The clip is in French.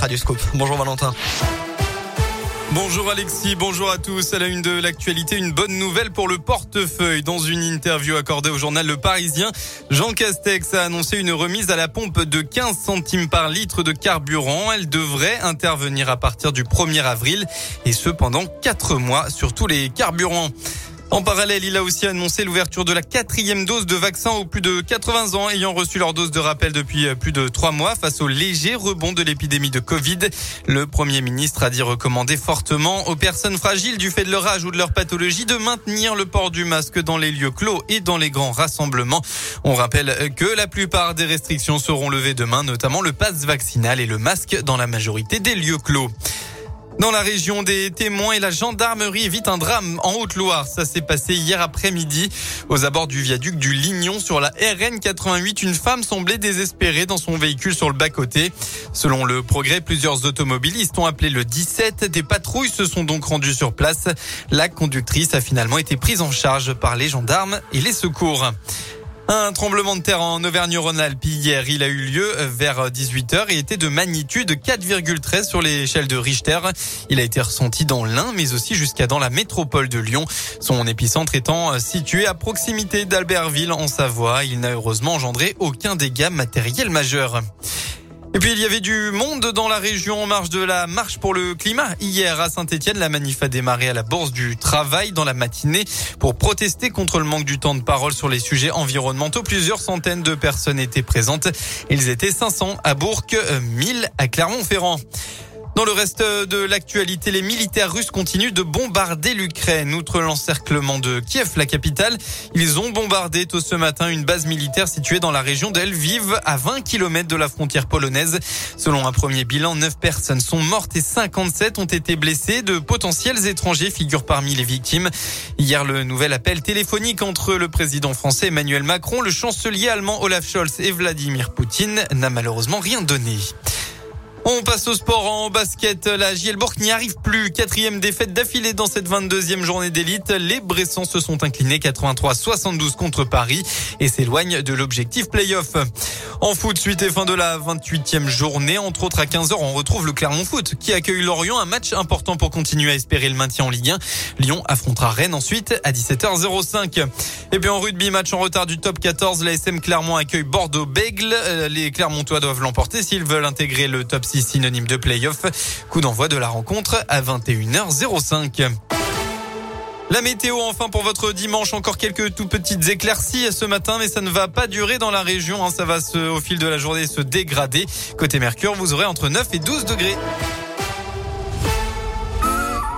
Radioscope. Bonjour Valentin. Bonjour Alexis, bonjour à tous. À la une de l'actualité, une bonne nouvelle pour le portefeuille. Dans une interview accordée au journal Le Parisien, Jean Castex a annoncé une remise à la pompe de 15 centimes par litre de carburant. Elle devrait intervenir à partir du 1er avril et ce pendant 4 mois sur tous les carburants. En parallèle, il a aussi annoncé l'ouverture de la quatrième dose de vaccin aux plus de 80 ans ayant reçu leur dose de rappel depuis euh, plus de trois mois face au léger rebond de l'épidémie de Covid. Le Premier ministre a dit recommander fortement aux personnes fragiles du fait de leur âge ou de leur pathologie de maintenir le port du masque dans les lieux clos et dans les grands rassemblements. On rappelle que la plupart des restrictions seront levées demain, notamment le passe vaccinal et le masque dans la majorité des lieux clos. Dans la région des témoins et la gendarmerie évite un drame en Haute-Loire. Ça s'est passé hier après-midi aux abords du viaduc du Lignon sur la RN 88. Une femme semblait désespérée dans son véhicule sur le bas-côté. Selon le progrès, plusieurs automobilistes ont appelé le 17. Des patrouilles se sont donc rendues sur place. La conductrice a finalement été prise en charge par les gendarmes et les secours. Un tremblement de terre en Auvergne-Rhône-Alpes hier. Il a eu lieu vers 18h et était de magnitude 4,13 sur l'échelle de Richter. Il a été ressenti dans l'Ain, mais aussi jusqu'à dans la métropole de Lyon. Son épicentre étant situé à proximité d'Albertville en Savoie. Il n'a heureusement engendré aucun dégât matériel majeur. Et puis il y avait du monde dans la région en marge de la marche pour le climat. Hier à Saint-Etienne, la manif a démarré à la Bourse du Travail dans la matinée pour protester contre le manque du temps de parole sur les sujets environnementaux. Plusieurs centaines de personnes étaient présentes. Ils étaient 500 à Bourg, 1000 à Clermont-Ferrand. Dans le reste de l'actualité, les militaires russes continuent de bombarder l'Ukraine. Outre l'encerclement de Kiev, la capitale, ils ont bombardé tôt ce matin une base militaire située dans la région d'Elviv, à 20 km de la frontière polonaise. Selon un premier bilan, 9 personnes sont mortes et 57 ont été blessées. De potentiels étrangers figurent parmi les victimes. Hier, le nouvel appel téléphonique entre le président français Emmanuel Macron, le chancelier allemand Olaf Scholz et Vladimir Poutine n'a malheureusement rien donné. On passe au sport en basket. La Gielborg n'y arrive plus. Quatrième défaite d'affilée dans cette 22e journée d'élite. Les Bressons se sont inclinés 83-72 contre Paris et s'éloignent de l'objectif playoff. En foot, suite et fin de la 28e journée. Entre autres, à 15h, on retrouve le Clermont Foot qui accueille Lorient. Un match important pour continuer à espérer le maintien en Ligue 1. Lyon affrontera Rennes ensuite à 17h05. Et puis en rugby, match en retard du top 14. La SM Clermont accueille Bordeaux-Bègle. Euh, les Clermontois doivent l'emporter s'ils veulent intégrer le top 6 synonyme de playoff. Coup d'envoi de la rencontre à 21h05. La météo enfin pour votre dimanche, encore quelques tout petites éclaircies ce matin, mais ça ne va pas durer dans la région. Hein. Ça va au fil de la journée se dégrader. Côté Mercure, vous aurez entre 9 et 12 degrés.